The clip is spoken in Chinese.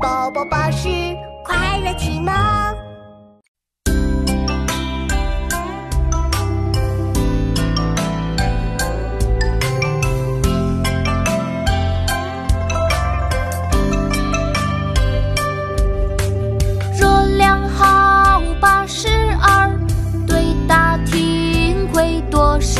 宝宝巴士快乐启蒙，热量好八十，对答题会多十。